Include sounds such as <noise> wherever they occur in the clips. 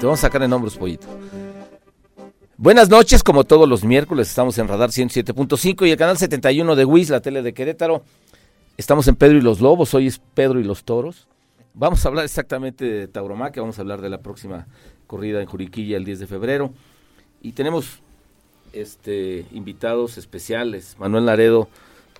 Te vamos a sacar en hombros, pollito. Buenas noches, como todos los miércoles, estamos en Radar 107.5 y el canal 71 de WIS, la tele de Querétaro. Estamos en Pedro y los Lobos, hoy es Pedro y los Toros. Vamos a hablar exactamente de Tauromaquia, vamos a hablar de la próxima corrida en Juriquilla el 10 de febrero. Y tenemos este, invitados especiales. Manuel Laredo,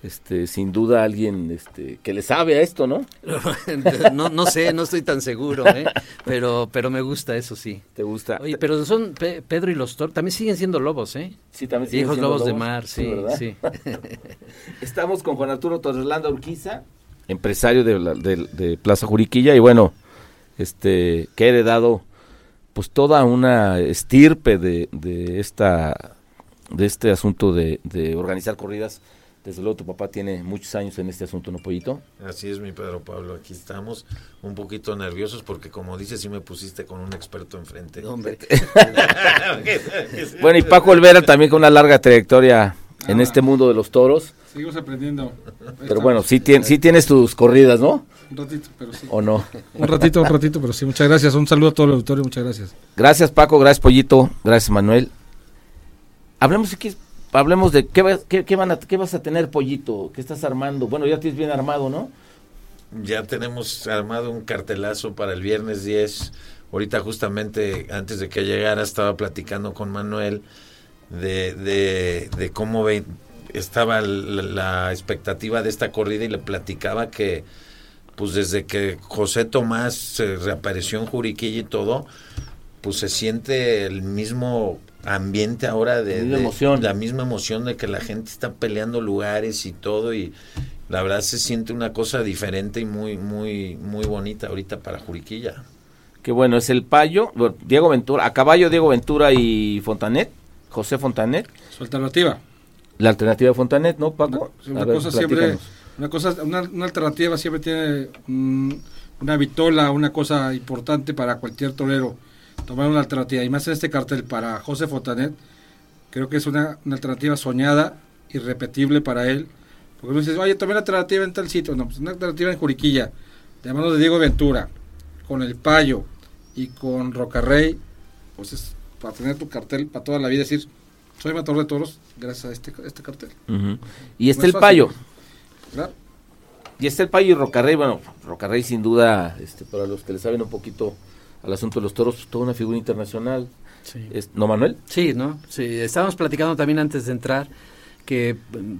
este, sin duda alguien este, que le sabe a esto, ¿no? <laughs> no, no sé, no estoy tan seguro, ¿eh? pero, pero me gusta eso sí. ¿Te gusta? Oye, pero son Pe- Pedro y los Toros, también siguen siendo lobos, ¿eh? Sí, también siguen Hijos siendo lobos, de mar, sí, sí. <laughs> Estamos con Juan Arturo Torrelanda Urquiza, empresario de, la- de- de Plaza Juriquilla, y bueno, este, que ha heredado pues toda una estirpe de, de esta de este asunto de, de organizar corridas. Desde luego tu papá tiene muchos años en este asunto, ¿no, Pollito? Así es, mi Pedro Pablo. Aquí estamos un poquito nerviosos porque, como dices, sí me pusiste con un experto enfrente. Hombre, <laughs> Bueno, y Paco Olvera también con una larga trayectoria en este mundo de los toros. Seguimos aprendiendo. Pero bueno, sí, tien- sí tienes tus corridas, ¿no? Un ratito, pero sí. ¿O no? Un ratito, un ratito, pero sí. Muchas gracias. Un saludo a todo el auditorio. Muchas gracias. Gracias Paco, gracias Pollito, gracias Manuel. Hablemos aquí, hablemos de qué, va- qué, van a, qué vas a tener Pollito, qué estás armando. Bueno, ya tienes bien armado, ¿no? Ya tenemos armado un cartelazo para el viernes 10. Ahorita justamente antes de que llegara estaba platicando con Manuel de, de, cómo estaba la, la expectativa de esta corrida y le platicaba que pues desde que José Tomás se reapareció en Juriquilla y todo, pues se siente el mismo ambiente ahora de, La misma de- emoción. la misma emoción de que la gente está peleando lugares y todo y la verdad se siente una cosa diferente y muy muy muy bonita ahorita para Juriquilla. Que bueno, es el Payo, Diego Ventura, a caballo Diego Ventura y Fontanet, José Fontanet, Su alternativa. la alternativa de Fontanet, ¿no, Paco? Una ver, cosa siempre, una cosa, una, una alternativa siempre tiene mm, una vitola, una cosa importante para cualquier torero. Tomar una alternativa. Y más en este cartel para José Fontanet, creo que es una, una alternativa soñada, irrepetible para él. Porque uno dice, oye, tomé la alternativa en tal sitio. No, pues una alternativa en Juriquilla, de mano de Diego Ventura, con el Payo y con Rocarrey, pues es para tener tu cartel para toda la vida, decir, soy matador de toros gracias a este, este cartel. Y está No el es. Payo, Claro. y está el Payo y Rocarrey, bueno, Rocarrey sin duda, este, para los que le saben un poquito al asunto de los toros, pues, toda una figura internacional. sí. Es- ¿No, Manuel? Sí, ¿no? Sí, estábamos platicando también antes de entrar que,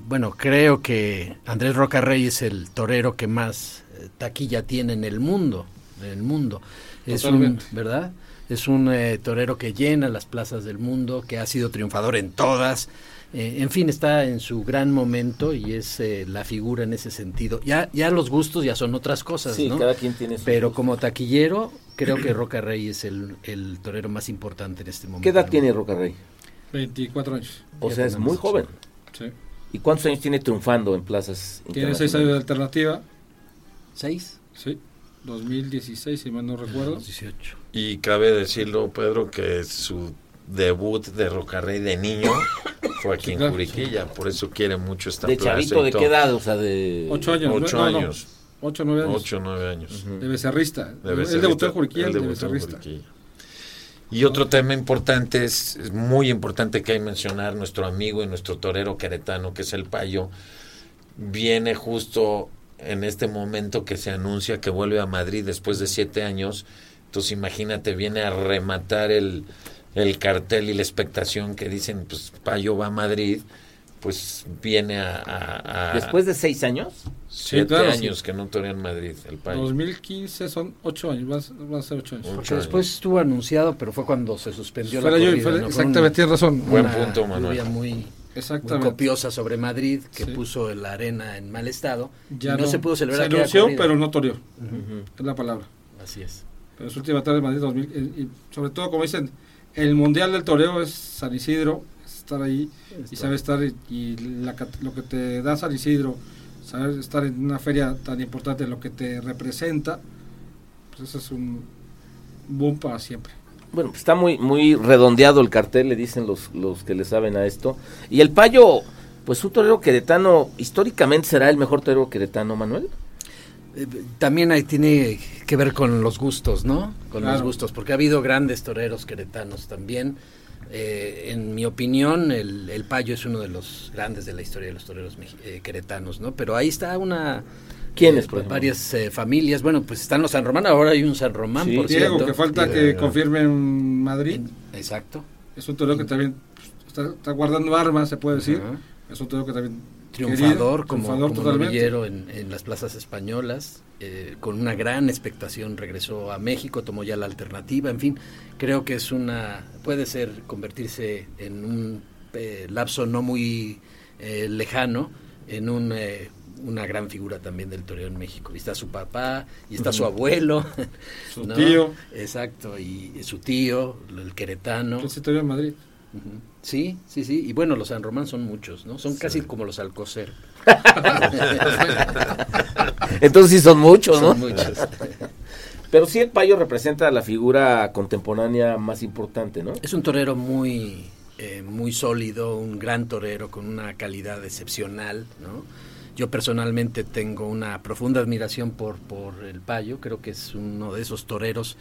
bueno, creo que Andrés Roca Rey es el torero que más eh, taquilla tiene en el mundo, en el mundo. Es un. ¿verdad? Es un eh, torero que llena las plazas del mundo, que ha sido triunfador en todas. Eh, en fin, está en su gran momento y es eh, la figura en ese sentido. Ya, ya los gustos ya son otras cosas, Sí, ¿no? cada quien tiene su Pero gusto. como taquillero, creo que Roca Rey es el, el torero más importante en este momento. ¿Qué edad tiene Rocarrey? 24 años. O Ya sea, es muy joven. Sí. ¿Y cuántos años tiene triunfando en plazas Tiene 6 años de alternativa. ¿Seis? Sí. 2016, si mal no recuerdo. 18. Y cabe decirlo, Pedro, que su debut de Rocarrey de niño <laughs> fue aquí Sí, en claro. Juriquilla, por eso quiere mucho esta ¿De plaza. chavito de qué edad? O sea, de... 8 años. Ocho no, no, años. 8 9 años. Ocho, nueve años. De becerrista. De Él becerrista. debutó en Juriquilla, de becerrista. Juriquilla. Y otro tema importante, es, es muy importante que hay que mencionar, nuestro amigo y nuestro torero queretano, que es el Payo, viene justo en este momento que se anuncia que vuelve a Madrid después de siete años. Entonces imagínate, viene a rematar el, el cartel y la expectación que dicen, pues Payo va a Madrid, pues viene a... a- a- Después de seis años. siete claro, sí. años que no torea en Madrid, el Payo. 2015 son 8 años. Va a, va a ser 8 años. Ocho Porque años. después estuvo anunciado, pero fue cuando se suspendió Fuera la yo, corrida. fuera- ¿no? Fue exactamente, tienes razón. Buen punto, Manuel. muy, Exactamente. copiosa sobre Madrid, que Sí. puso la arena en mal estado. Ya y no, se pudo celebrar Se anunció, pero no toreó. Es la palabra. Así es. Pero su última tarde de Madrid 2000. Y, y sobre todo, como dicen, el mundial del toreo es San Isidro, es estar ahí y saber estar. Y, y la cat- lo que te da San Isidro, saber estar en una feria tan importante, lo que te representa, pues eso es un boom para siempre. Bueno, pues está muy, muy redondeado el cartel, le dicen los, los que le saben a esto. Y el payo, pues un torero queretano, históricamente será el mejor torero queretano, Manuel. Eh, También ahí tiene que ver con los gustos, ¿no? Con los gustos, porque ha habido grandes toreros queretanos también. Eh, en mi opinión, el, el Payo es uno de los grandes de la historia de los toreros eh, queretanos, ¿no? Pero ahí está una... ¿Quiénes, eh, por ejemplo? Varias familias. Bueno, pues están los San Román, ahora hay un San Román, Sí. por Diego, cierto. que falta que confirme en Madrid. Exacto. Es un torero que también está, está guardando armas, se puede decir. Ajá. Es un torero que también. Triunfador querido, como, triunfador como novillero en, en las plazas españolas, eh, con una gran expectación regresó a México, tomó ya la alternativa, en fin, creo que es una, puede ser convertirse en un eh, lapso no muy eh, lejano, en un, eh, una gran figura también del toreo en México. Y está su papá, y está su abuelo, <laughs> Su ¿no? tío. Exacto, y, y su tío, el queretano. Que se en Madrid. Sí, sí, sí. Y bueno, los San Román son muchos, ¿no? Son casi como los Alcocer. <laughs> Entonces sí son muchos, ¿no? Son muchos. Pero sí el payo representa la figura contemporánea más importante, ¿no? Es un torero muy, eh, muy sólido, un gran torero con una calidad excepcional, ¿no? Yo personalmente tengo una profunda admiración por, por el Payo, creo que es uno de esos toreros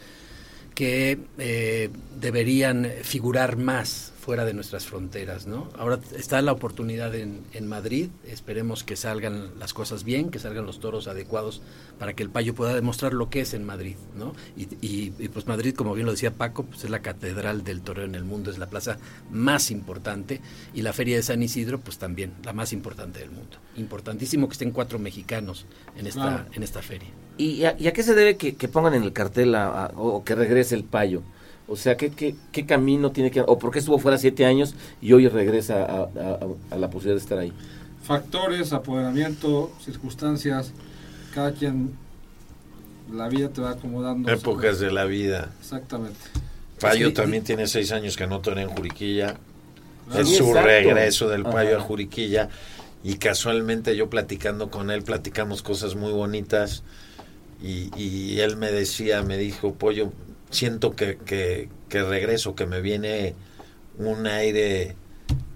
que eh, deberían figurar más fuera de nuestras fronteras, ¿no? Ahora está la oportunidad en, en Madrid, esperemos que salgan las cosas bien, que salgan los toros adecuados para que el Payo pueda demostrar lo que es en Madrid, ¿no? Y, y- y, pues Madrid, como bien lo decía Paco, pues es la catedral del toreo en el mundo, es la plaza más importante y la feria de San Isidro, pues también la más importante del mundo. Importantísimo que estén cuatro mexicanos en esta, Claro. en esta feria. ¿Y a, y a qué se debe que, que pongan en el cartel a- a- o que regrese el payo? O sea, ¿qué, qué, qué camino tiene que... o por qué estuvo fuera siete años y hoy regresa a, a- a la posibilidad de estar ahí? Factores, apoderamiento, circunstancias. Cada quien. La vida te va acomodando. Épocas de la vida. Exactamente. Payo Sí, también y- tiene seis años que no torea en Juriquilla. Claro. Es Sí, su exacto. regreso del Payo Ajá. a Juriquilla. Y casualmente yo platicando con él, platicamos cosas muy bonitas. Y, y él me decía, me dijo, Pollo, siento que, que, que regreso, que me viene un aire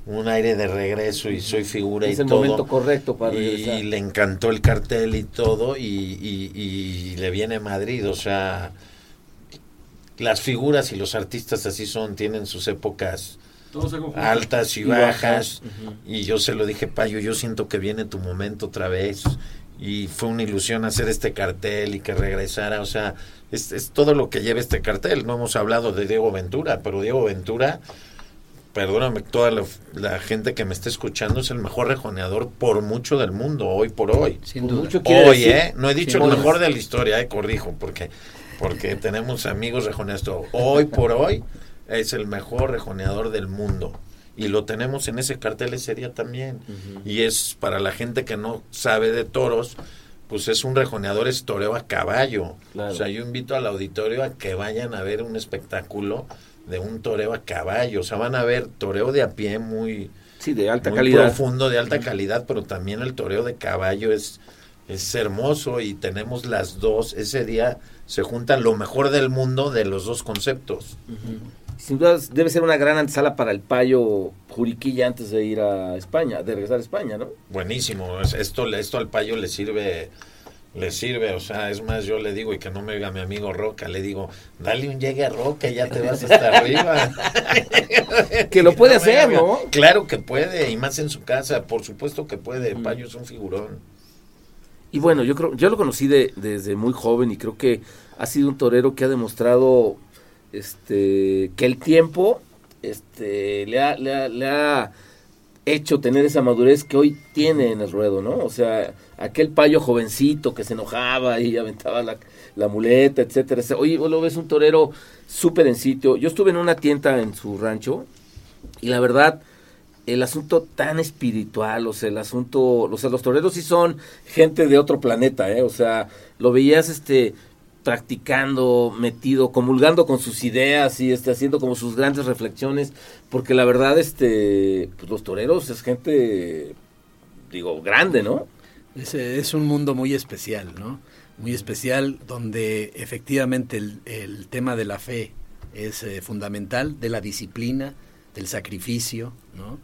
un aire de regreso y soy figura Es y el todo. momento correcto para regresar. y le encantó el cartel y todo y, y- y le viene Madrid, o sea, las figuras y los artistas así son, tienen sus épocas altas y, Y bajas, bajas, y yo se lo dije, Payo, yo siento que viene tu momento otra vez y fue una ilusión hacer este cartel y que regresara, o sea, es, es todo lo que lleva este cartel, no hemos hablado de Diego Ventura, pero Diego Ventura perdóname toda la, la gente que me está escuchando, es el mejor rejoneador por mucho del mundo, hoy por hoy. Sin duda. mucho Hoy, decir- ¿eh? No he dicho el mejor de la historia, eh, corrijo, porque, porque tenemos amigos rejoneadores. todo. Hoy por hoy es el mejor rejoneador del mundo. Y lo tenemos en ese cartel ese día también. Y es para la gente que no sabe de toros, pues es un rejoneador, es toreo a caballo. Claro. O sea, yo invito al auditorio a que vayan a ver un espectáculo de un toreo a caballo. O sea, van a ver toreo de a pie muy, Sí, de alta muy calidad. profundo, de alta calidad, pero también el toreo de caballo es, es hermoso y tenemos las dos. Ese día se juntan lo mejor del mundo de los dos conceptos. Sin duda debe ser una gran antesala para el payo Juriquilla antes de ir a España, de regresar a España, ¿no? Buenísimo. Es- Esto, esto al payo le sirve, le sirve. O sea, es más, yo le digo, y que no me oiga mi amigo Roca, le digo, dale un llegue a Roca ya te vas hasta <laughs> arriba. <laughs> Que lo puede no hacer. ¿no? Claro que puede, y más en su casa, por supuesto que puede. El payo es un figurón. Y bueno, yo creo, yo lo conocí de, desde muy joven y creo que ha sido un torero que ha demostrado este que el tiempo este le ha, hecho tener esa madurez que hoy tiene en el ruedo, ¿no? O sea, aquel payo jovencito que se enojaba y aventaba la, la muleta, etcétera. Hoy lo ves un torero súper en sitio. Yo estuve en una tienda en su rancho y la verdad el asunto tan espiritual, o sea, el asunto, o sea, los toreros sí son gente de otro planeta, ¿eh? O sea, lo veías, este, practicando, metido, comulgando con sus ideas y este, haciendo como sus grandes reflexiones, porque la verdad, este, pues los toreros es gente, digo, grande, ¿no? Es, es un mundo muy especial, ¿no? Muy especial donde efectivamente el, el tema de la fe es eh, fundamental, de la disciplina, del sacrificio, ¿no?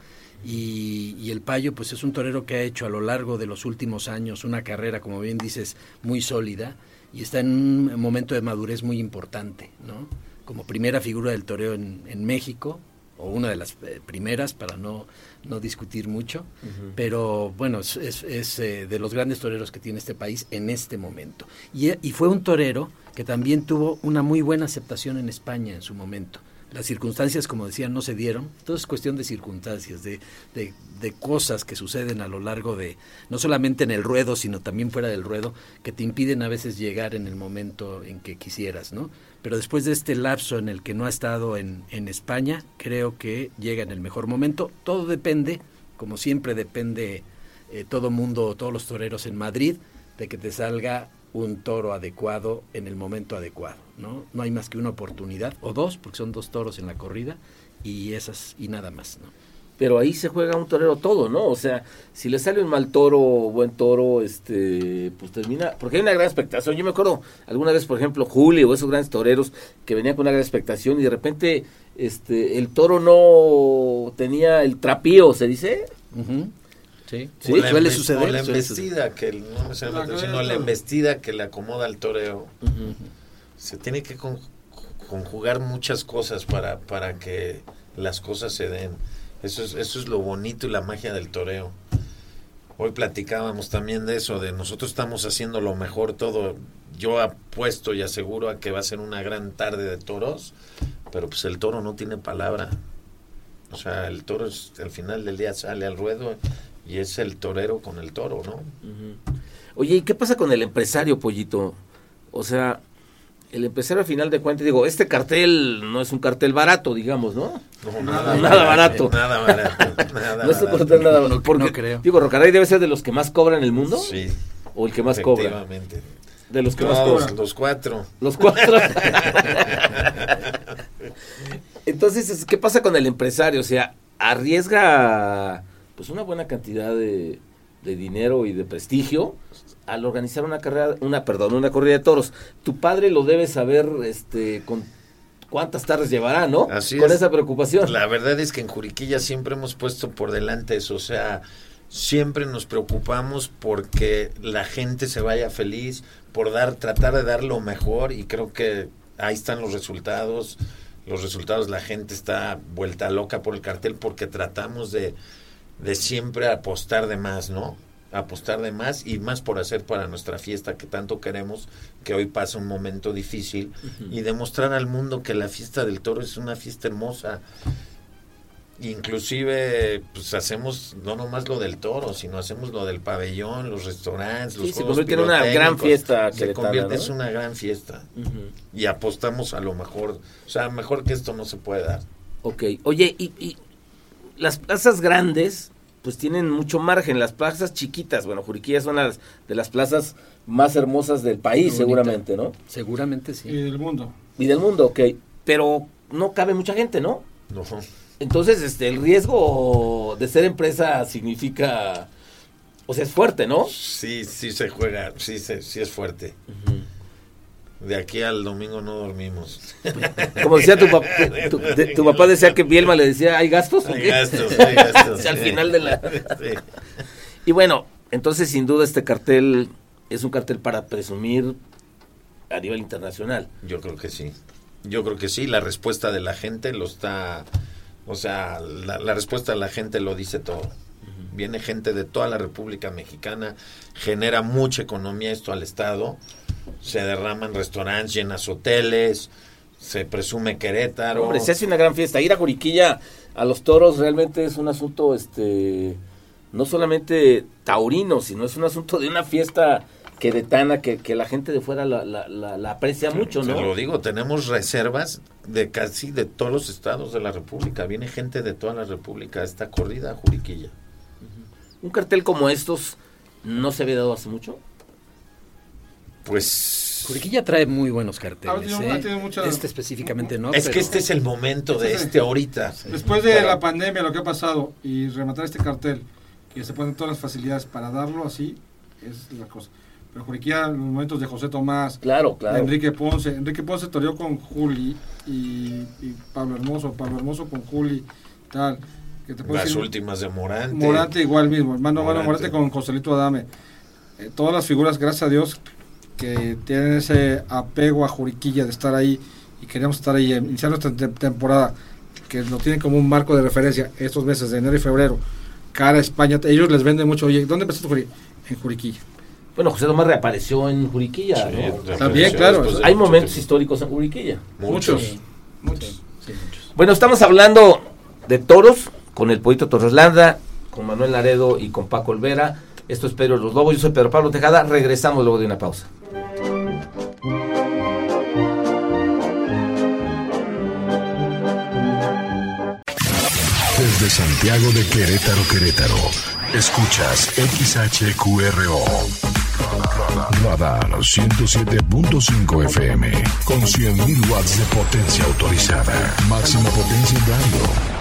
Y, y, el Payo, pues es un torero que ha hecho a lo largo de los últimos años una carrera, como bien dices, muy sólida y está en un momento de madurez muy importante, ¿no? Como primera figura del toreo en, en México, o una de las eh, primeras, para no, no discutir mucho, uh -huh. pero bueno, es, es, es eh, de los grandes toreros que tiene este país en este momento. Y, y fue un torero que también tuvo una muy buena aceptación en España en su momento las circunstancias, como decía, no se dieron. Todo es cuestión de circunstancias, de, de, de, cosas que suceden a lo largo de, no solamente en el ruedo, sino también fuera del ruedo, que te impiden a veces llegar en el momento en que quisieras, ¿no? Pero después de este lapso en el que no ha estado en, en España, creo que llega en el mejor momento. Todo depende, como siempre depende eh, todo mundo, todos los toreros en Madrid, de que te salga un toro adecuado en el momento adecuado, ¿no? No hay más que una oportunidad, o dos, porque son dos toros en la corrida, y esas, y nada más, ¿no? Pero ahí se juega un torero todo, ¿no? O sea, si le sale un mal toro, buen toro, este, pues termina, porque hay una gran expectación. Yo me acuerdo alguna vez, por ejemplo, Julio o esos grandes toreros que venían con una gran expectación y de repente, este, el toro no tenía el trapío, ¿se dice? Uh -huh. Sí, sí suele, suceder. O la embestida, que no necesariamente, sino la embestida que le acomoda al toreo. Uh -huh. Se tiene que con, conjugar muchas cosas para, para que las cosas se den. Eso es, eso es lo bonito y la magia del toreo. Hoy platicábamos también de eso, de nosotros estamos haciendo lo mejor todo. Yo apuesto y aseguro a que va a ser una gran tarde de toros, pero pues el toro no tiene palabra. O sea, el toro es, al final del día sale al ruedo y es el torero con el toro, ¿no? Uh -huh. Oye, ¿y qué pasa con el empresario, Pollito? O sea, el empresario al final de cuentas, digo, este cartel no es un cartel barato, digamos, ¿no? No, nada, nada barato. Nada barato. <laughs> <laughs> Nada no es un cartel nada barato. Porque, no creo. Digo, Rocaray debe ser de los que más cobran en el mundo. Sí. O el que más cobra. Efectivamente. De los que no, más cobran. Los cuatro. Los cuatro. <laughs> Entonces, ¿qué pasa con el empresario? O sea, arriesga pues una buena cantidad de, de dinero y de prestigio al organizar una carrera, una, perdón, una corrida de toros. Tu padre lo debe saber, este, con cuántas tardes llevará, ¿no? Así con es. esa preocupación. La verdad es que en Juriquilla siempre hemos puesto por delante eso, o sea, siempre nos preocupamos porque la gente se vaya feliz, por dar, tratar de dar lo mejor y creo que ahí están los resultados. Los resultados, la gente está vuelta loca por el cartel porque tratamos de, de siempre apostar de más, ¿no? apostar de más y más por hacer para nuestra fiesta que tanto queremos, que hoy pasa un momento difícil, uh -huh. y demostrar al mundo que la fiesta del toro es una fiesta hermosa. Inclusive, pues hacemos no nomás lo del toro, sino hacemos lo del pabellón, los restaurantes, los sí, se convierte en una gran fiesta. Se convierte, ¿no? es una gran fiesta. Uh -huh. Y apostamos a lo mejor, o sea, mejor que esto no se puede dar. Ok, oye, y, y las plazas grandes, pues tienen mucho margen. Las plazas chiquitas, bueno, Juriquilla son las de las plazas más hermosas del país, seguramente, ¿no? Seguramente sí. Y del mundo. Y del mundo, ok. Pero no cabe mucha gente, ¿no? No. Entonces, este, el riesgo de ser empresa significa, o sea, es fuerte, ¿no? Sí, sí se juega, sí, sí, sí es fuerte. Uh -huh. De aquí al domingo no dormimos. <laughs> Como decía tu, papá, tu, de, tu papá decía que Bielma le decía, ¿hay gastos? Hay gastos, hay gastos. <laughs> o sea, al final de la... <laughs> sí. Y bueno, entonces sin duda este cartel es un cartel para presumir a nivel internacional. Yo creo que sí. Yo creo que sí. La respuesta de la gente lo está... O sea, la, la respuesta de la gente lo dice todo. Viene gente de toda la República Mexicana, genera mucha economía esto al Estado se derraman restaurantes, llenas hoteles, se presume Querétaro. Hombre, se hace una gran fiesta. Ir a Juriquilla a los toros realmente es un asunto, este, no solamente taurino, sino es un asunto de una fiesta queretana que, que la gente de fuera la, la, la, la aprecia mucho, Te ¿no? lo digo, tenemos reservas de casi de todos los estados de la República. Viene gente de toda la República a esta corrida a Juriquilla. Un cartel como estos no se había dado hace mucho. Pues Juriquilla trae muy buenos Ah, carteles. tiene- ¿eh? mucha- Este específicamente no. es que este es el momento de sí. este ahorita. Después de la pandemia, lo que ha pasado, y rematar este cartel, que se ponen todas las facilidades para darlo así, es la cosa. Pero Juriquilla, los momentos de José Tomás, Claro, de claro. Enrique Ponce, Enrique Ponce toreó con Juli y, y Pablo Hermoso, Pablo Hermoso con Juli, tal. Que te puedo Las decir, últimas de Morante. Morante igual mismo, hermano Morante, Morante. Morante con Joselito Adame. Eh, todas las figuras, gracias a Dios, que tienen ese apego a Juriquilla de estar ahí y queremos estar ahí, eh, iniciar nuestra te- temporada, que lo tienen como un marco de referencia estos meses de enero y febrero, cara a España, ellos les venden mucho, oye, ¿dónde empezaste Juri? En Juriquilla. Bueno, José Tomás reapareció en Juriquilla. Sí, ¿no? También, claro, de Hay momentos tiempo. históricos en Juriquilla. Muchos. Sí, Muchos. sí, muchos. Bueno, estamos hablando de toros con el Pollito Torreslanda, con Manuel Laredo y con Paco Olvera. Esto es Pedro los Lobos, yo soy Pedro Pablo Tejada. Regresamos luego de una pausa. Desde Santiago de Querétaro, Querétaro. Escuchas XHQRO. Radar 107.5 FM. Con 100.000 watts de potencia autorizada. Máxima potencia en.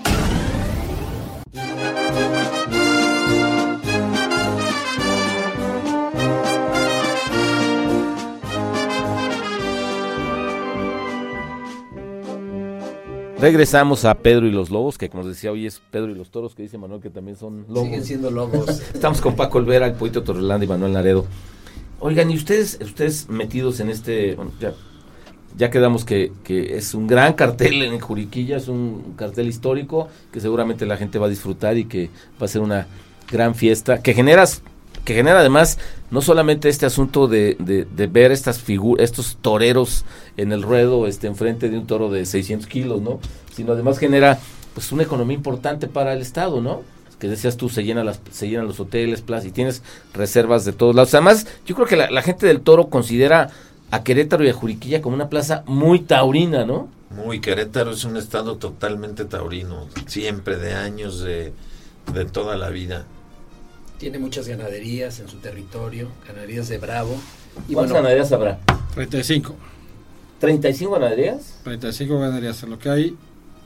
Regresamos a Pedro y los Lobos, que como decía hoy es Pedro y los Toros, que dice Manuel que también son lobos. Siguen siendo lobos. <laughs> Estamos con Paco Olvera, el Pollito Torreslanda y Manuel Laredo. Oigan, y ustedes, ustedes metidos en este, bueno, ya, ya quedamos que, que es un gran cartel en Juriquilla, es un cartel histórico que seguramente la gente va a disfrutar y que va a ser una gran fiesta, que generas, que genera además no solamente este asunto de, de, ver estas figuras, estos toreros en el ruedo, este, enfrente de un toro de 600 kilos, ¿no? Sino además genera, pues, una economía importante para el Estado, ¿no? que decías tú, se, llena las, se llenan los hoteles, plazas, y tienes reservas de todos lados. Además, yo creo que la, la gente del Toro considera a Querétaro y a Juriquilla como una plaza muy taurina, ¿no? Muy, Querétaro es un estado totalmente taurino, siempre de años de, de toda la vida. Tiene muchas ganaderías en su territorio, ganaderías de Bravo. Y ¿Cuántas bueno, ganaderías habrá? 35. ¿35 ganaderías? 35 ganaderías, lo que hay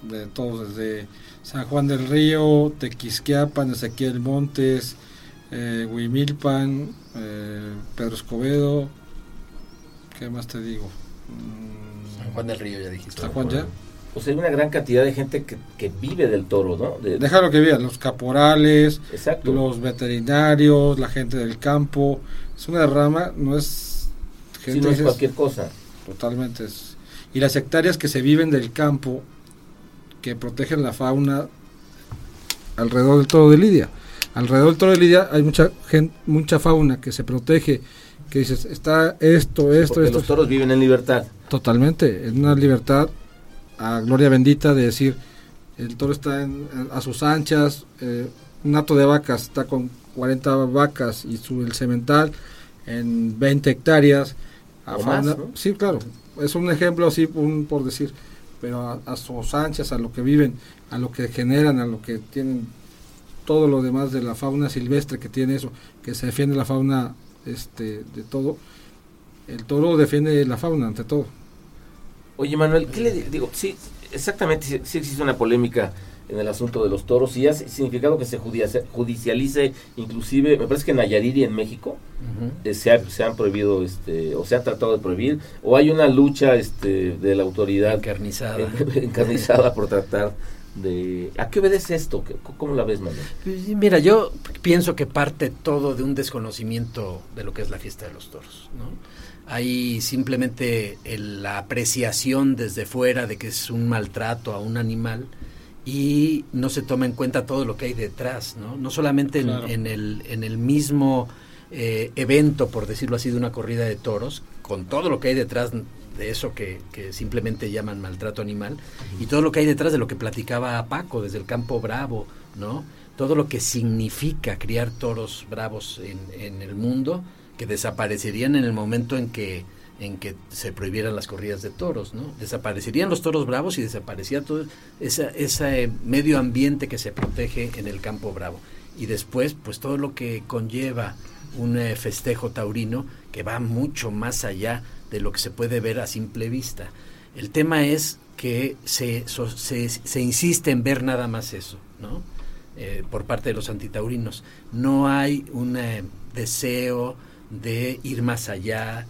de todos, desde San Juan del Río, Tequisquiapan, Ezequiel Montes, eh, Huimilpan, eh, Pedro Escobedo, ¿qué más te digo? Mm, San Juan del Río ya dijiste. San Juan ya. Sea, hay una gran cantidad de gente que, que vive del toro, ¿no? De- Déjalo que vean, los caporales, exacto. los veterinarios, la gente del campo. Es una rama, no es Si gente no es cualquier cosa. Totalmente. es- Y las hectáreas que se viven del campo, que protegen la fauna alrededor del toro de Lidia. Alrededor del toro de Lidia hay mucha gente, mucha fauna que se protege, que dices, está esto, esto, Porque esto. los toros viven en libertad. Totalmente, en una libertad a gloria bendita de decir, el toro está en- a sus anchas, eh, un hato de vacas está con 40 vacas y su, el cemental en 20 hectáreas. A más, ¿no? Sí, claro, es un ejemplo así un, por decir, pero a, a sus anchas, a lo que viven, a lo que generan, a lo que tienen todo lo demás de la fauna silvestre que tiene eso, que se defiende la fauna este de todo. El toro defiende la fauna ante todo. Oye, Manuel, ¿qué le di- digo? Sí, exactamente, sí, sí existe una polémica en el asunto de los toros y ha significado que se judicia- judicialice, inclusive, me parece que en Nayarit y en México eh, se, ha- se han prohibido, este, o se ha tratado de prohibir, o hay una lucha este, de la autoridad Encarnizada. <laughs> encarnizada por tratar de... ¿A qué obedece esto? ¿Qué- ¿Cómo la ves, Manuel? Pues, Mira, yo pienso que parte todo de un desconocimiento de lo que es la fiesta de los toros. ¿no? Hay simplemente el- la apreciación desde fuera de que es un maltrato a un animal y no se toma en cuenta todo lo que hay detrás, ¿no? No solamente Claro. en el, en el mismo eh, evento, por decirlo así, de una corrida de toros, con todo lo que hay detrás de eso que, que simplemente llaman maltrato animal, y todo lo que hay detrás de lo que platicaba Paco desde el campo bravo, ¿no? Todo lo que significa criar toros bravos en, en el mundo, que desaparecerían en el momento en que en que se prohibieran las corridas de toros, ¿no? Desaparecerían los toros bravos y desaparecía todo esa, ese medio ambiente que se protege en el campo bravo. Y después, pues todo lo que conlleva un eh, festejo taurino que va mucho más allá de lo que se puede ver a simple vista. El tema es que se, so- se, se insiste en ver nada más eso, ¿no? Eh, por parte de los antitaurinos. No hay un eh, deseo de ir más allá,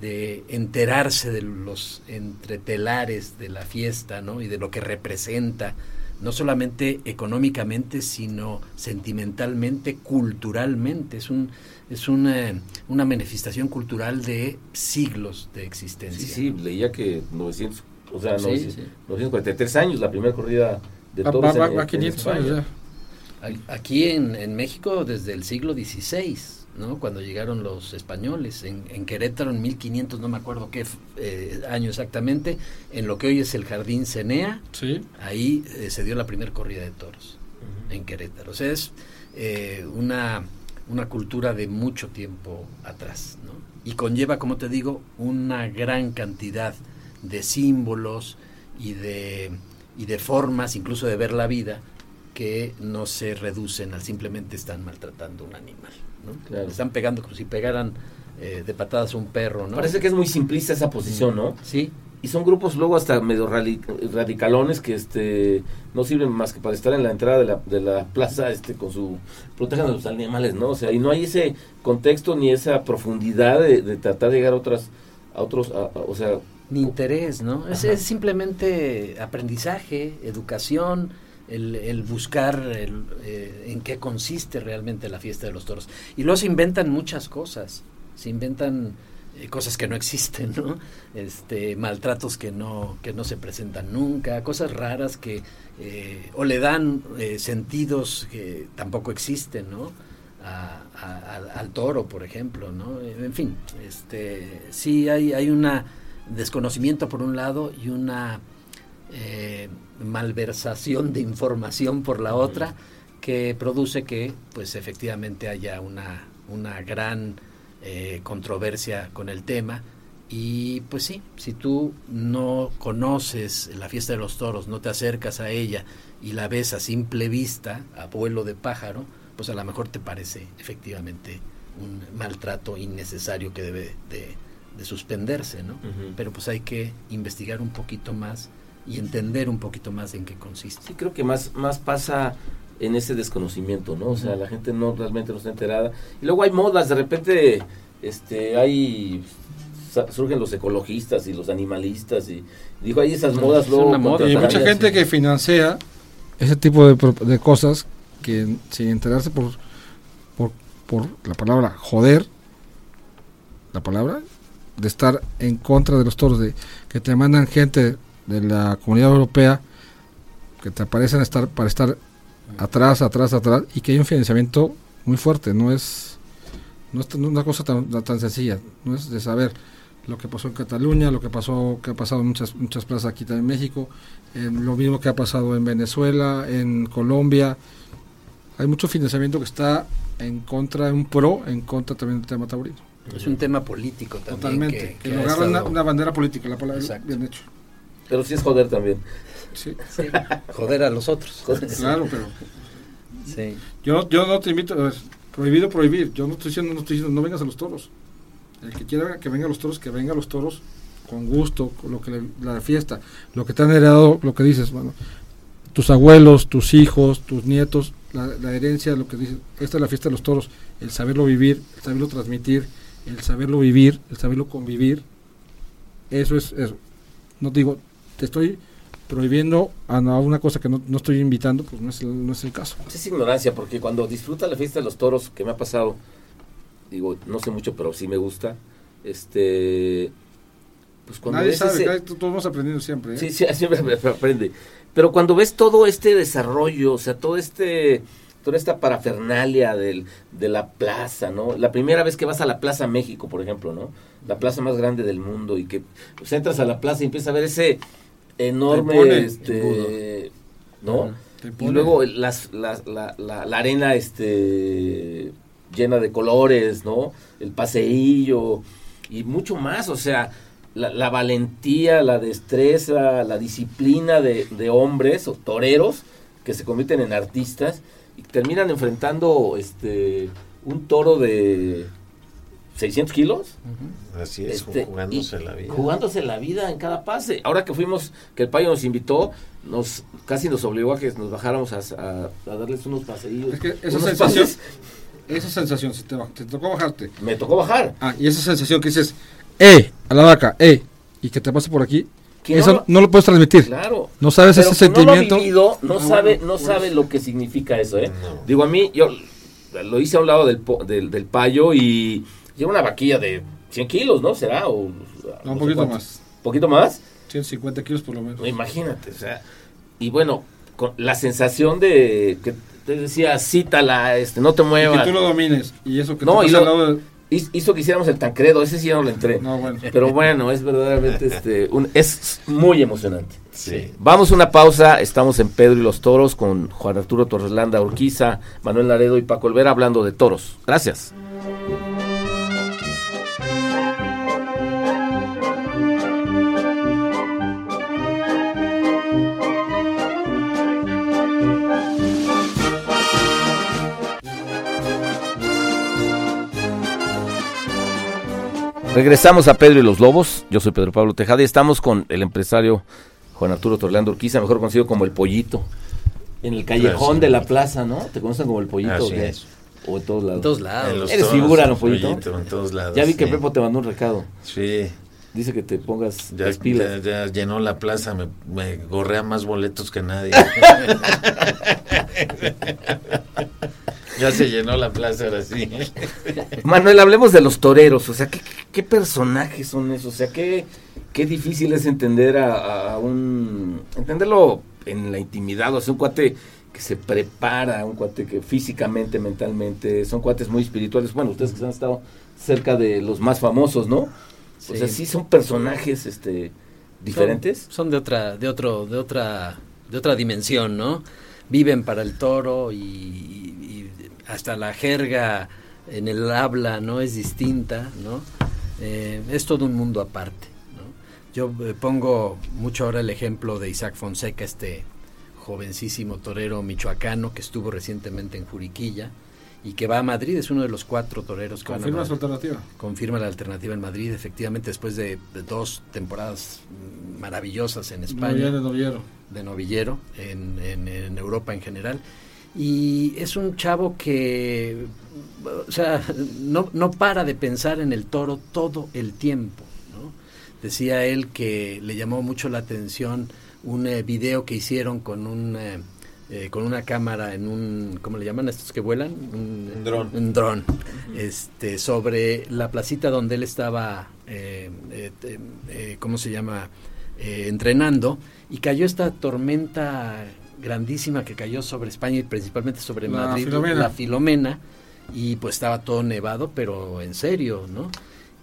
de enterarse de los entretelares de la fiesta, ¿no? Y de lo que representa, no solamente económicamente, sino sentimentalmente, culturalmente. Es un es una, una manifestación cultural de siglos de existencia. Sí, sí, leía que 900, o sea, Sí, 900 sí. 943 años, la primera corrida de Va, toros va- va- en- va en 500 años Aquí en, en México desde el siglo XVI, ¿no? Cuando llegaron los españoles, en, en Querétaro en 1500, no me acuerdo qué eh, año exactamente, en lo que hoy es el Jardín Cenea, Sí. ahí eh, se dio la primera corrida de toros en Querétaro. O sea, es eh, una, una cultura de mucho tiempo atrás, ¿no? Y conlleva, como te digo, una gran cantidad de símbolos y de, y de formas, incluso de ver la vida, que no se reducen al simplemente están maltratando un animal, ¿no? Claro. Le están pegando como si pegaran eh, de patadas a un perro, ¿no? Parece que es muy simplista esa posición, ¿no? Sí, Y son grupos luego hasta medio radicalones que este no sirven más que para estar en la entrada de la, de la plaza este con su protejan a los animales, ¿no? O sea, y no hay ese contexto ni esa profundidad de, de tratar de llegar a otras a otros a- a- o sea, ni interés, ¿no? Es, es simplemente aprendizaje, educación, el, buscar el, eh, en qué consiste realmente la fiesta de los toros. Y luego se inventan muchas cosas, se inventan eh, cosas que no existen, ¿no? Este, maltratos que no, que no se presentan nunca, cosas raras que eh, o le dan eh, sentidos que tampoco existen, ¿no? a- al, al toro, por ejemplo, ¿no? En fin, este, sí hay, hay una desconocimiento por un lado y una eh, malversación de información por la otra que produce que, pues, efectivamente haya una, una gran eh, controversia con el tema. Y pues sí, si tú no conoces la fiesta de los toros, no te acercas a ella y la ves a simple vista, a vuelo de pájaro, pues a lo mejor te parece efectivamente un maltrato innecesario que debe de, de suspenderse, ¿no? Pero pues hay que investigar un poquito más y entender un poquito más en qué consiste. sí creo que más más pasa en ese desconocimiento, ¿no? O sea, la gente no realmente no está enterada. Y luego hay modas, de repente este hay surgen los ecologistas y los animalistas y digo, hay esas modas luego una moda. Y mucha gente que financia ese tipo de, de cosas que sin enterarse por, por, por la palabra joder, la palabra, de estar en contra de los toros, de que te mandan gente de la comunidad europea que te aparecen estar para estar atrás, atrás, atrás y que hay un financiamiento muy fuerte, no es no es una cosa tan, tan sencilla, no es de saber lo que pasó en Cataluña, lo que pasó, que ha pasado en muchas muchas plazas aquí también en México, eh, lo mismo que ha pasado en Venezuela, en Colombia. Hay mucho financiamiento que está en contra, un pro, en contra también del tema taurino. Es un tema político también. Totalmente. que- Que, que una, bandera política, la palabra Exacto. bien hecho. Pero sí es joder también. Sí, Sí, joder a los otros. claro, pero Sí. yo, yo no te invito, a ver, prohibido prohibir. Yo no estoy diciendo, no estoy diciendo, no vengas a los toros. El que quiera que venga a los toros, que venga a los toros con gusto, con lo que le- la fiesta, lo que te han heredado, lo que dices, bueno, tus abuelos, tus hijos, tus nietos, la, la herencia, lo que dices, esta es la fiesta de los toros, el saberlo vivir, el saberlo transmitir, el saberlo vivir, el saberlo convivir, eso es eso. No te digo, te estoy prohibiendo a una cosa que no, no estoy invitando, pues no es, el, no es el caso. Es ignorancia, porque cuando disfruta la fiesta de los toros, que me ha pasado, digo, no sé mucho, pero sí me gusta, este, pues cuando Nadie sabe, ese- todos vamos aprendiendo siempre. ¿eh? Sí, sí, <laughs> siempre me aprende. Pero cuando ves todo este desarrollo, o sea, todo este, toda esta parafernalia del, de la plaza, ¿no? La primera vez que vas a la Plaza México, por ejemplo, ¿no? La plaza más grande del mundo y que pues, entras a la plaza y empiezas a ver ese enorme, Te impone, este, ¿no? Y luego las, las- la, la- la arena, este, llena de colores, ¿no? El paseillo y mucho más, o sea, la, la valentía, la destreza, la disciplina de, de hombres o toreros que se convierten en artistas y terminan enfrentando este un toro de 600 kilos Así es, este, jugándose la vida. jugándose la vida en cada pase ahora que fuimos que el payo nos invitó nos casi nos obligó a que nos bajáramos a, a- a darles unos paseillos Es que esa sensación- pases. Esa sensación, si te, te tocó bajarte. me tocó bajar Ah, y esa sensación que dices, ¡eh! A la vaca, ¡eh! Y que te pase por aquí. Que eso no no, lo- puedes transmitir. Claro. No sabes Pero ese quien no lo sentimiento. vivido, no Ah, sabe, no sabe lo que significa eso, ¿eh? No. Digo, a mí, yo lo hice a un lado del, po- del, del payo y lleva una vaquilla de 100 kilos, ¿no? ¿Será? O, No, un poquito cuánto. más. ¿Poquito más? 150 kilos por lo menos. No, imagínate, o sea, y bueno, con la sensación de que te decía, cítala, este, no te Y que muevas. tú lo domines. Y eso que No, te y al lado de- Hiz- Hizo que hiciéramos el tancredo, ese sí ya no lo entré. No, bueno. Pero bueno, es verdaderamente, este, un- es muy emocionante. Sí. Vamos a una pausa, estamos en Pedro y los Toros con Juan Arturo Torreslanda Urquiza, Manuel Laredo y Paco Olvera hablando de toros. Gracias. Regresamos a Pedro y los Lobos. Yo soy Pedro Pablo Tejada y estamos con el empresario Juan Arturo Torreslanda Urquiza, mejor conocido como el Pollito. En el callejón Gracias. de la plaza, ¿no? ¿Te conocen como el Pollito? Así o qué? es. O en todos lados. En todos lados. En Eres figura, ¿no, Pollito? pollito, En todos lados. Ya vi que sí. Pepo te mandó un recado. Sí, Dice que te pongas ya, las pilas. ya- ya llenó la plaza, me, me gorrea más boletos que nadie. <laughs> <laughs> ya se llenó la plaza ahora sí. <laughs> Manuel, hablemos de los toreros. O sea, ¿qué, qué personajes son esos? O sea, qué, qué difícil es entender a, a un... Entenderlo en la intimidad. O sea, un cuate que se prepara, un cuate que físicamente, mentalmente, son cuates muy espirituales. Bueno, ustedes que han estado cerca de los más famosos, ¿no? O Sí. sea, sí son personajes este diferentes. Son, son de otra, de otro, de otra, de otra dimensión, ¿no? Viven para el toro y hasta la jerga en el habla, ¿no? Es distinta, ¿no? Eh, es todo un mundo aparte, ¿no? Yo eh, pongo mucho ahora el ejemplo de Isaac Fonseca, este jovencísimo torero michoacano que estuvo recientemente en Juriquilla y que va a Madrid, es uno de los cuatro toreros que van a Confirma su Madrid alternativa. confirma la alternativa en Madrid, efectivamente, después de, de dos temporadas mm, maravillosas en España, Novillero, novillero. de novillero, en, en- en Europa en general. Y es un chavo que, o sea, no, no para de pensar en el toro todo el tiempo. ¿no? Decía él que le llamó mucho la atención un eh, video que hicieron con un... eh, eh, con una cámara en un, ¿cómo le llaman a estos que vuelan? Un, Un dron. Un dron. Este, sobre la placita donde él estaba, eh, eh, eh, ¿cómo se llama? Entrenando y cayó esta tormenta grandísima que cayó sobre España y principalmente sobre La Madrid, Filomena. la Filomena, y pues estaba todo nevado, pero en serio, ¿no?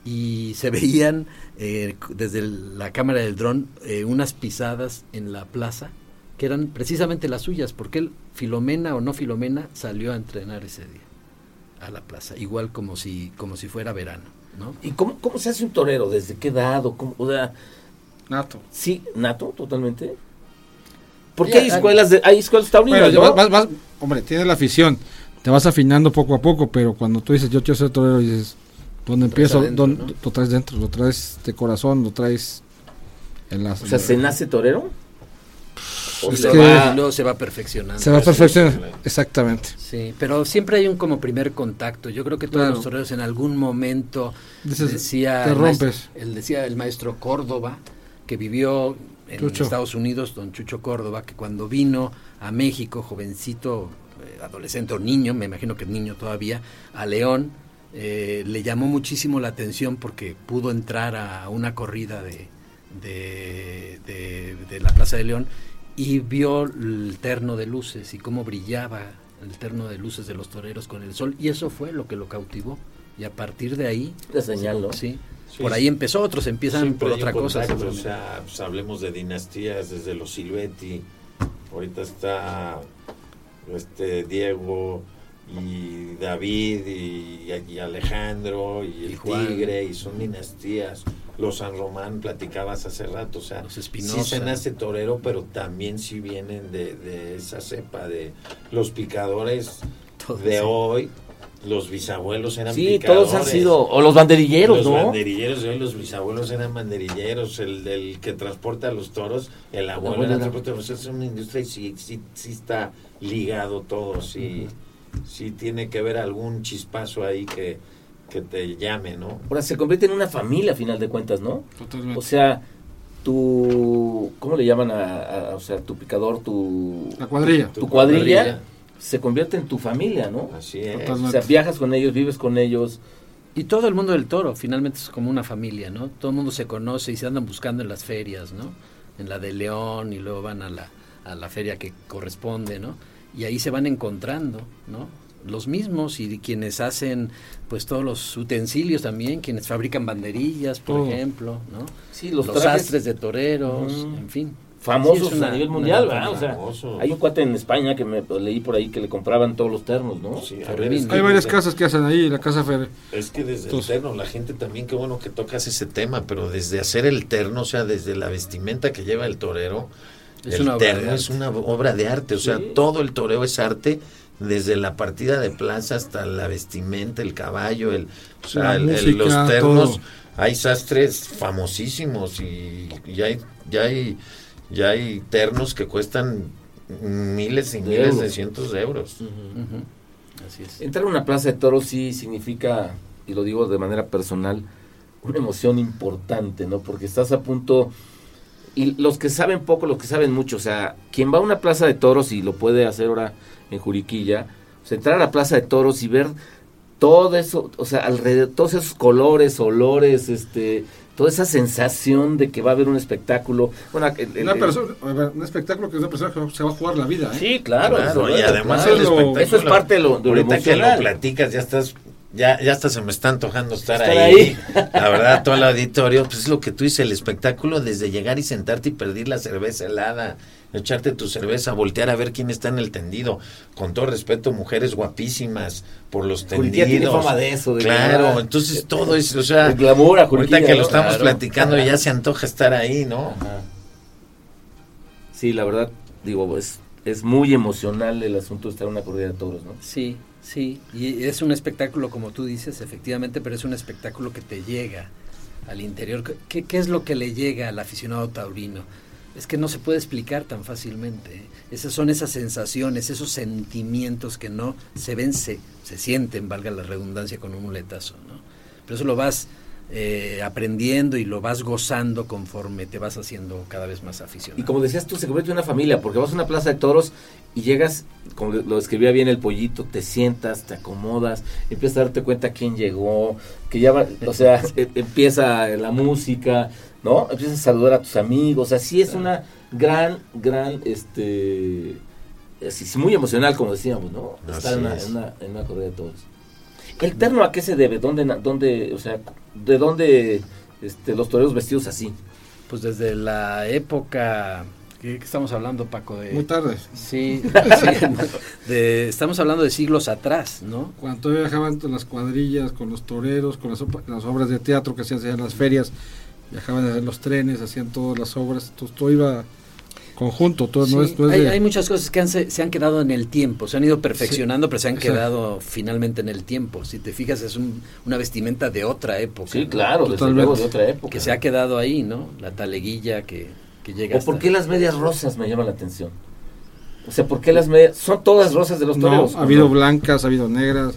Y se <laughs> veían eh, desde el- la cámara del dron eh, unas pisadas en la plaza que eran precisamente las suyas, porque él, Filomena o no Filomena, salió a entrenar ese día a la plaza, igual como si, como si fuera verano, ¿no? ¿Y cómo, cómo se hace un torero? ¿Desde qué edad? O, cómo, o sea, Nato. sí, nato, totalmente. Porque hay escuelas de, hay escuelas taurinas, Bueno, ¿no? vas- vas- vas- hombre, tienes la afición. Te vas afinando poco a poco, pero cuando tú dices yo quiero ser torero, dices, ¿dónde empiezo? adentro, ¿Dónde- ¿no? Lo traes dentro, lo traes de corazón, lo traes en las... O sea, ¿se nace torero? ¿O Es se que- va- Y luego se va perfeccionando. se va a perfeccionar. Exactamente. Sí, pero siempre hay un como primer contacto. Yo creo que todos Claro. los toreros en algún momento Dices, decía te el maestro- rompes. el decía el maestro Córdoba que vivió en Chucho. Estados Unidos, don Chucho Córdoba, que cuando vino a México, jovencito, eh, adolescente o niño, me imagino que niño todavía, a León, eh, le llamó muchísimo la atención porque pudo entrar a una corrida de, de, de- de la Plaza de León y vio el terno de luces y cómo brillaba el terno de luces de los toreros con el sol y eso fue lo que lo cautivó y a partir de ahí La señal, ¿no? sí, Sí, por ahí empezó otros empiezan por otra cosa o sea, pues hablemos de dinastías desde los Silvetti, ahorita está este Diego y David y, y Alejandro y el Y. Tigre y son dinastías. Los San Román platicabas hace rato, o sea, Los sí Espinosa. se nace torero, pero también sí vienen de, de esa cepa de los picadores Todo, de sí. hoy. Los bisabuelos eran Sí, picadores. todos han sido, o los banderilleros, Los ¿no? banderilleros de hoy, los bisabuelos eran banderilleros, el del que transporta a los toros, el abuelo era los toros, es una industria y sí, sí, sí está ligado todo, sí, sí tiene que haber algún chispazo ahí que, que te llame, ¿no? Ahora se convierte en una familia a final de cuentas, ¿no? Totalmente. O sea, tu, ¿cómo le llaman a, a- o sea, tu picador, tu, la cuadrilla. tu cuadrilla, se convierte en tu familia, ¿no? Así es. Totalmente. O sea, viajas con ellos, vives con ellos. Y todo el mundo del toro, finalmente es como una familia, ¿no? Todo el mundo se conoce y se andan buscando en las ferias, ¿no? En la de León y luego van a la, a la feria que corresponde, ¿no? Y ahí se van encontrando, ¿no? Los mismos y quienes hacen, pues, todos los utensilios también, quienes fabrican banderillas, por Todo. ejemplo, ¿no? Sí, los, Los, trajes sastres de toreros, en fin. Famosos Sí, a nivel mundial, ¿verdad? O sea, hay un cuate en España que me pues, leí por ahí que le compraban todos los ternos, ¿no? Sí, a Fermín. ver, es que Hay varias desde- casas que hacen ahí, la casa Fer. Es que desde Entonces- el terno, la gente también, qué bueno que tocas ese tema, pero desde hacer el terno, o sea, desde la vestimenta que lleva el torero, Es el una terno es una obra de arte, o sea, Sí. todo el toreo es arte, desde la partida de plaza hasta la vestimenta, el caballo, el, o sea, los ternos, todo. hay sastres famosísimos y, y hay, ya hay, ya hay ternos que cuestan miles y De miles de euros. cientos de euros. Así es. Entrar a una plaza de toros sí significa, y lo digo de manera personal, una emoción importante, ¿no? Porque estás a punto, y los que saben poco, los que saben mucho, o sea, quien va a una plaza de toros y lo puede hacer ahora en Juriquilla, o sea, entrar a la plaza de toros y ver todo eso, o sea, alrededor, todos esos colores, olores, este, toda esa sensación de que va a haber un espectáculo. Bueno, el- el- Una persona, un espectáculo que es una persona que se va a jugar la vida. ¿eh? Sí, claro. Y además claro. el Eso es lo- espectáculo. Eso es parte de lo, de lo Ahorita que lo platicas, ya estás, ya, ya hasta se me está antojando estar, Estar ahí. <laughs> La verdad, todo el auditorio, pues es lo que tú dices, el espectáculo desde llegar y sentarte y pedir la cerveza helada, echarte tu cerveza, voltear a ver quién está en el tendido. Con todo respeto, mujeres guapísimas por los Juriquilla tiene tendidos. fama de eso, de claro, entonces todo es, o sea, El glamour a ahorita que lo estamos Claro. platicando ya se antoja estar ahí, ¿no? Ajá. Sí, la verdad, digo, es, es muy emocional el asunto de estar en una corrida de toros, ¿no? Sí, sí, y es un espectáculo como tú dices, efectivamente, pero es un espectáculo que te llega al interior. ¿Qué, qué es lo que le llega al aficionado taurino? Es que no se puede explicar tan fácilmente. ¿eh? Esas son esas sensaciones, esos sentimientos que no se ven, se, se sienten, valga la redundancia, con un muletazo. ¿no? Pero eso lo vas eh, aprendiendo y lo vas gozando conforme te vas haciendo cada vez más aficionado. Y como decías tú, se convierte en una familia, porque vas a una plaza de toros y llegas, como lo describía bien el pollito, te sientas, te acomodas, empiezas a darte cuenta quién llegó, que ya va, o sea, <laughs> e- empieza la música, ¿no? Empiezas a saludar a tus amigos, así es una gran, gran, este, es, es muy emocional, como decíamos, ¿no? Estar en una, es. en, una, en una corrida de toros. ¿El terno a qué se debe? ¿Dónde, dónde, o sea, de dónde este, los toreros vestidos así? Pues desde la época... ¿Qué, qué estamos hablando, Paco? De, Muy tarde. Sí, sí, <laughs> de- estamos hablando de siglos atrás, ¿no? Cuando todavía viajaban las cuadrillas, con los toreros, con las, obras de teatro que se hacían en las ferias, viajaban en los trenes, hacían todas las obras, todo iba conjunto, todo no Sí, es, no es hay, de- hay muchas cosas que han, se, se han quedado en el tiempo, se han ido perfeccionando, pero se han exacto. quedado finalmente en el tiempo. Si te fijas, es un- una vestimenta de otra época. Sí, ¿no? claro, desde luego de otra época. Que se ha quedado ahí, ¿no? La taleguilla que, que llega ¿O hasta- por qué las medias rosas me llaman la atención? O sea, ¿por qué las medias? Son todas rosas de los no, toreros. ha habido ¿o no? blancas, ha habido negras,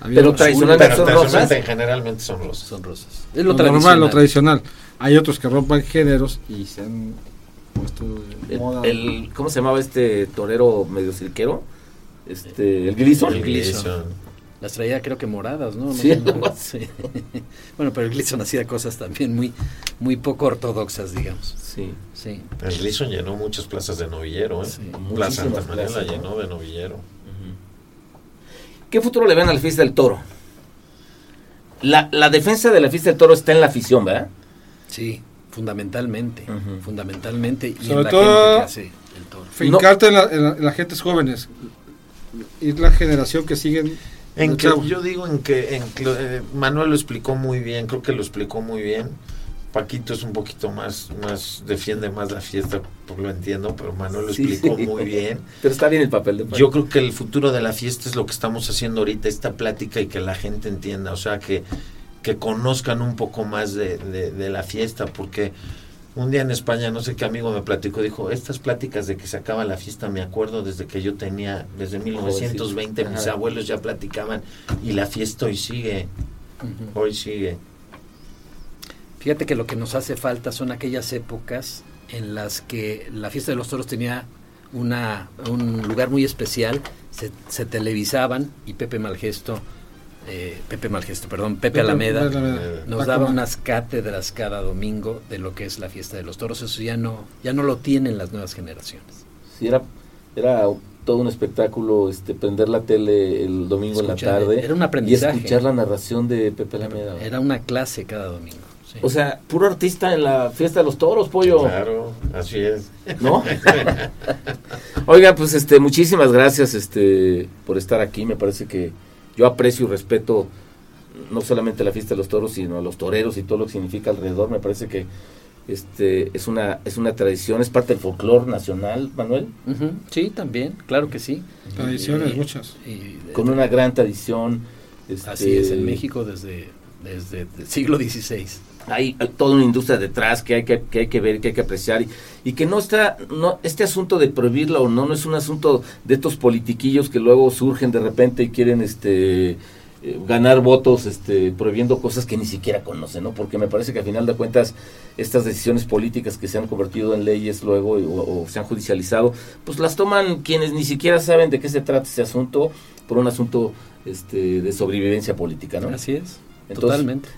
ha habido Pero tradicionalmente son rosas. generalmente son rosas. Son rosas. Es lo lo, normal, tradicional. lo tradicional. Hay otros que rompan géneros y se han puesto de El, moda. el- ¿Cómo se llamaba este torero medio cirquero? Este, el. Gleason. Las traía creo que moradas, ¿no? No Sí, sí. <laughs> bueno, pero el Gleason hacía cosas también muy, muy poco ortodoxas, digamos. Sí. Sí. El Gleason llenó muchas plazas de novillero, ¿eh? Sí, muchísimas Santa María la llenó de novillero. ¿Qué futuro le ven a la fiesta del toro? La, la defensa de la fiesta del toro está en la afición, ¿verdad? Sí, fundamentalmente, fundamentalmente. Y Sobre en la todo- gente que hace el toro. Fincarte en, la, en, la- en las gentes jóvenes. Es la generación que siguen. En que, yo digo en que, en que eh, Manuel lo explicó muy bien, creo que lo explicó muy bien. Paquito es un poquito más, más defiende más la fiesta, por lo entiendo, pero Manuel lo Sí, explicó sí. muy bien. <laughs> Pero está bien el papel de Yo creo que el futuro de la fiesta es lo que estamos haciendo ahorita, esta plática y que la gente entienda, o sea, que, que conozcan un poco más de, de- de la fiesta, porque un día en España, no sé qué amigo me platicó, dijo, estas pláticas de que se acaba la fiesta, me acuerdo desde que yo tenía, desde 1920, mis abuelos ya platicaban y la fiesta hoy sigue, hoy sigue. Fíjate que lo que nos hace falta son aquellas épocas en las que la fiesta de los toros tenía una, un lugar muy especial, se, se televisaban y Pepe Malgesto, eh, Pepe Malgesto, perdón, Pepe, Alameda, Eh, nos daba unas cátedras cada domingo de lo que es la fiesta de los toros. Eso ya no, ya no lo tienen las nuevas generaciones. Sí, era, era todo un espectáculo este, prender la tele el domingo Escuchar, en la tarde era un aprendizaje. y escuchar la narración de Pepe Alameda. Era una clase cada domingo. sí. O sea, puro artista en la fiesta de los toros, pollo. Claro, así es. ¿No? <laughs> Oiga, pues este, muchísimas gracias este, por estar aquí. Me parece que yo aprecio y respeto no solamente la fiesta de los toros, sino a los toreros y todo lo que significa alrededor. Me parece que este es una es una tradición, es parte del folclore nacional, Manuel, Sí, también, claro que sí. Tradiciones, Y- muchas. y- con una gran tradición. este, Así es, en México desde, desde el siglo XVI. Hay, hay toda una industria detrás que hay que, que hay que ver, que hay que apreciar y, y que no está, no, este asunto de prohibirla o no, no es un asunto de estos politiquillos que luego surgen de repente y quieren este eh, ganar votos este prohibiendo cosas que ni siquiera conocen, ¿no? Porque me parece que al final de cuentas estas decisiones políticas que se han convertido en leyes luego o, o se han judicializado, pues las toman quienes ni siquiera saben de qué se trata ese asunto por un asunto este de sobrevivencia política, ¿no? Así es, Entonces, totalmente.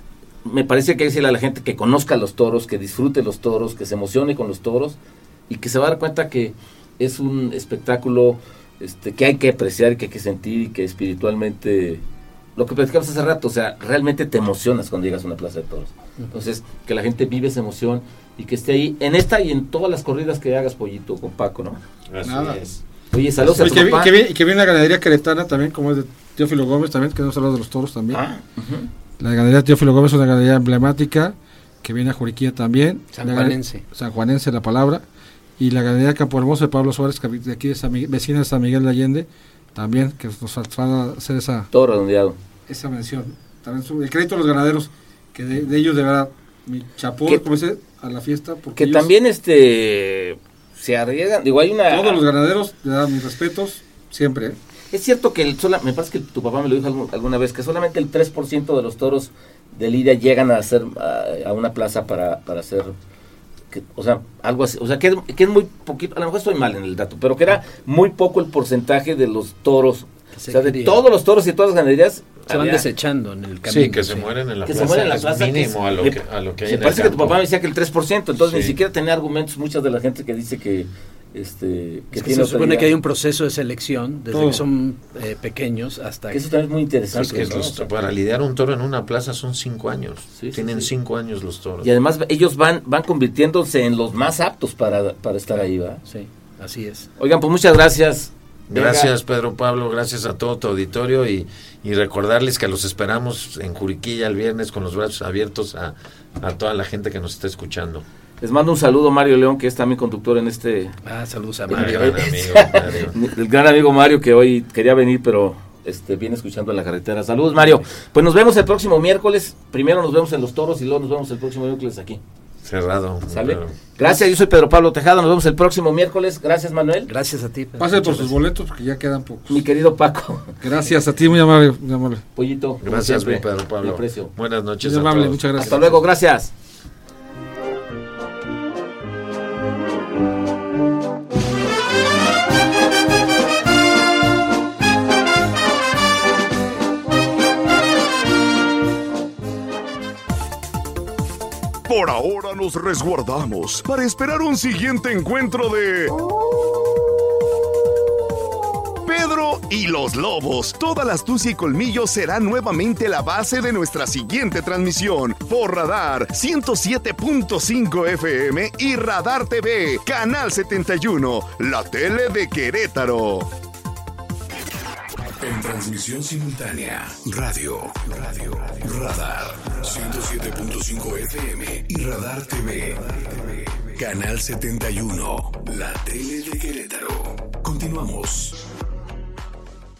Me parece que hay que decirle a la gente que conozca los toros, que disfrute los toros, que se emocione con los toros y que se va a dar cuenta que es un espectáculo este, que hay que apreciar, y que hay que sentir y que espiritualmente, lo que platicamos hace rato, o sea, realmente te emocionas cuando llegas a una plaza de toros. Entonces, que la gente vive esa emoción y que esté ahí en esta y en todas las corridas que hagas, Pollito, con Paco, ¿no? Así Nada. es. Oye, saludos a tu que, vi- papá. que vi- y que viene la ganadería queretana también, como es de Teófilo Gómez también, que no se habla de los toros también. Ah, ujú. La ganadería Teófilo Gómez es una ganadería emblemática que viene a Juriquilla también. La gana- Sanjuanense. Sanjuanense la palabra. Y la ganadería Campo Hermoso de Pablo Suárez, que de aquí de San Miguel- vecina de San Miguel de Allende, también, que nos van a hacer esa, Todo redondeado. esa mención. También el crédito a los ganaderos, que de, de ellos de verdad, mi chapó, Que- como dice, a la fiesta. Porque Que ellos- también este se arriesgan, digo, hay una... Todos los ganaderos, de verdad, mis respetos, siempre. ¿eh? Es cierto que el sola, me parece que tu papá me lo dijo algún- alguna vez, que solamente el 3% de los toros de Lidia llegan a hacer a, a una plaza para, para hacer, que- o sea, algo así, o sea, que, es- que es muy poquito, a lo mejor estoy mal en el dato, pero que era muy poco el porcentaje de los toros, o se sea, de todos los toros y todas las ganaderías. Se van había- desechando en el camino. Sí, que se mueren en la que plaza. se mueren en la plaza. que mínimo es- a, lo que, a lo que hay se en el parece que tu papá me decía que el 3%, entonces ni siquiera tenía argumentos mucha de la gente que dice que este que Es que tiene se supone que hay un proceso de selección desde Todo. que son eh, pequeños hasta que eso también es muy interesante. que ¿no? los- para lidiar un toro en una plaza son cinco años. Sí, Tienen sí. cinco años los toros. Y además ellos van van convirtiéndose en los más aptos para, para estar ahí, ¿va? Sí, así es. Oigan, pues muchas gracias. Venga. Gracias Pedro Pablo, gracias a todo tu auditorio y, y recordarles que los esperamos en Juriquilla el viernes con los brazos abiertos a, a toda la gente que nos está escuchando. Les mando un saludo Mario León, que es también conductor en este... Ah, saludos a Mario. gran <laughs> amigo, Mario. El gran amigo Mario que hoy quería venir, pero este viene escuchando en la carretera. Saludos Mario. Pues nos vemos el próximo miércoles. Primero nos vemos en Los Toros y luego nos vemos el próximo miércoles aquí. Cerrado. ¿Sale? Gracias, yo soy Pedro Pablo Tejada. Nos vemos el próximo miércoles. Gracias Manuel. Gracias a ti. Pedro. Pase por sus boletos, porque ya quedan pocos. Mi querido Paco. Gracias a ti, muy amable. Muy amable, Pollito. Gracias, mi Pedro Pablo. te aprecio. Buenas noches muy a amable todos. muchas gracias. Hasta luego, gracias. Por ahora nos resguardamos para esperar un siguiente encuentro de... Pedro y los Lobos. Toda la astucia y colmillo será nuevamente la base de nuestra siguiente transmisión por Radar 107.5 FM y Radar TV, Canal 71, la tele de Querétaro. En transmisión simultánea, radio, radio, radar, 107.5 FM y radar TV. Canal 71, la tele de Querétaro. Continuamos.